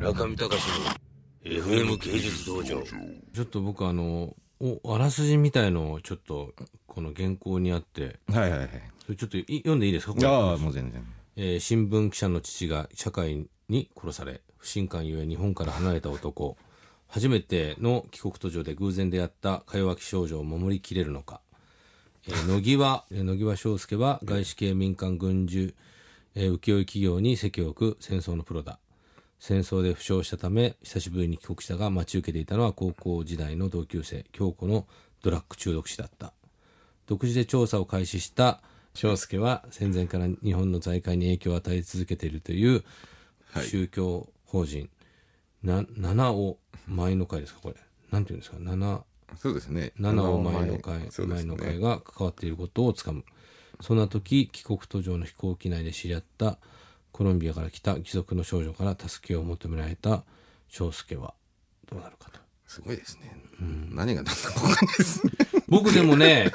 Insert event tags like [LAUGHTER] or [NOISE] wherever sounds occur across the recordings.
中見隆の FM 芸術道場。ちょっと僕あのおあらすじみたいのをちょっとこの原稿にあって。はいはいはい。それちょっとい読んでいいですか？これ。ああ、もう全然。えー新聞記者の父が社会に殺され不信感ゆえ日本から離れた男。初めての帰国途上で偶然出会ったか弱き少女を守りきれるのか、えー野際 [LAUGHS] えー野際翔介は外資系民間軍需、えー請負企業に席を置く戦争のプロだ戦争で負傷したため久しぶりに帰国したが待ち受けていたのは高校時代の同級生京子のドラッグ中毒死だった。独自で調査を開始した翔介は戦前から日本の財界に影響を与え続けているという宗教法人、な七尾前の会ですかこれ。なんていうんですか七そうですね。七尾前の会、ね。の会が関わっていることをつかむ。そんな時帰国途上の飛行機内で知り合ったコロンビアから来た貴族の少女から助けを求められた翔介はどうなるかと。すごいですね。何が何だか分かんないですね。[LAUGHS] 僕でもね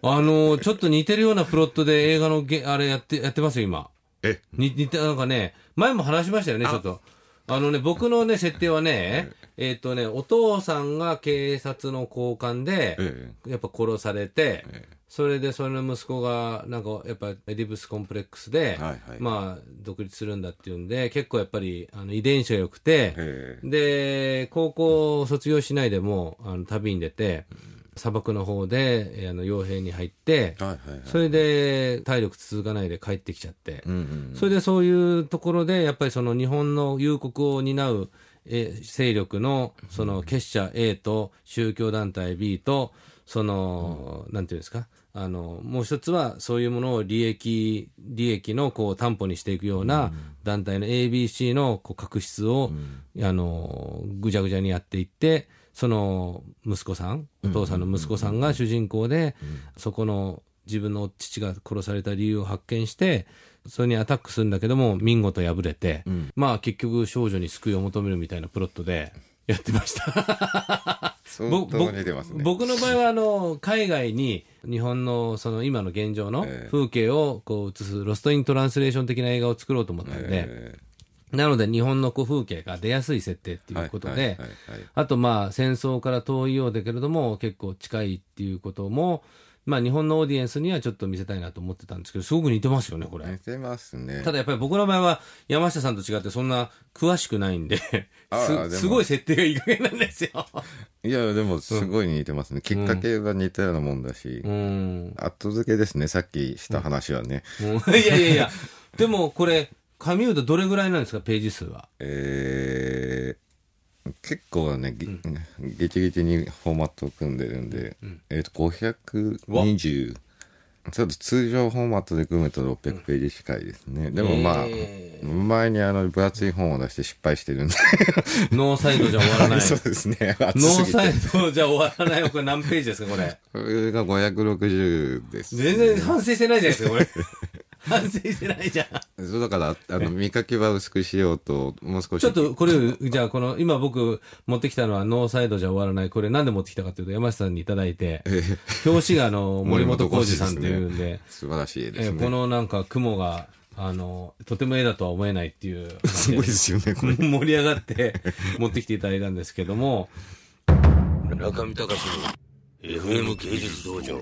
あのちょっと似てるようなプロットで映画のゲあれやってやってますよ今。え？に似てなんかね前も話しましたよねちょっと。あのね僕のね設定はねえっ、とねお父さんが警察の高官で、え。やっぱ殺されて、ええそれでそれの息子がなんかやっぱエディブスコンプレックスで、まあ独立するんだっていうんで結構やっぱりあの遺伝子が良くて、えで高校を卒業しないでもあの旅に出て、砂漠の方でえーあの傭兵に入って。それで体力続かないで帰ってきちゃって。それでそういうところでやっぱりその日本の夕刻を担うえー勢力のその結社 A と宗教団体 B とその、なんていうんですか？あのもう一つはそういうものを利益利益のこう担保にしていくような団体の ABC のこう確執を、あのぐちゃぐちゃにやっていってその息子さんお父さんの息子さんが主人公で、そこの自分の父が殺された理由を発見してそれにアタックするんだけども見事敗れて、まあ結局少女に救いを求めるみたいなプロットでやってました。僕の場合はあの海外に日本のその今の現状のええ。風景をこう映すロストイントランスレーション的な映画を作ろうと思ったんで、えなので日本のこう風景が出やすい設定っていうことで、あとまあ戦争から遠いようだけれども結構近いっていうこともまあ日本のオーディエンスにはちょっと見せたいなと思ってたんですけどすごく似てますよねこれ。似てますね。ただやっぱり僕の場合は山下さんと違ってそんな詳しくないんですすごい設定がいい加減なんですよ。いや、でもすごい似てますね。きっかけが似たようなもんだしう。ん。後付けですね。さっきした話はね。もういやいやいや。でもこれ、紙歌どれぐらいなんですか、ページ数は？えー、結構ね、ぎゲチゲチにフォーマットを組んでるんで、えっ、と、520、ちょっと通常フォーマットで組むと600ページ近いですね。でもまあ、え前にあの分厚い本を出して失敗してるんで。[LAUGHS] ノーサイドじゃ終わらない。[LAUGHS] そうですね。厚ノーサイドじゃ終わらないよ。これ何ページですか、これ？これが560です、全然反省してないじゃないですか、これ。[LAUGHS] 反省してないじゃん。そうだから、あの、見かけは薄くしようと、もう少し。ちょっとこれ、じゃあこの、今僕持ってきたのはノーサイドじゃ終わらない。これなんで持ってきたかというと、山下さんにいただいて、表紙があの、森本浩二さんっていうんで、[LAUGHS] 素晴らしいですね。えーこのなんか雲が、あの、とても絵だとは思えないっていう。すごいですよね、これ。盛り上がって持ってきていただいたんですけども、中見隆の FM 芸術道場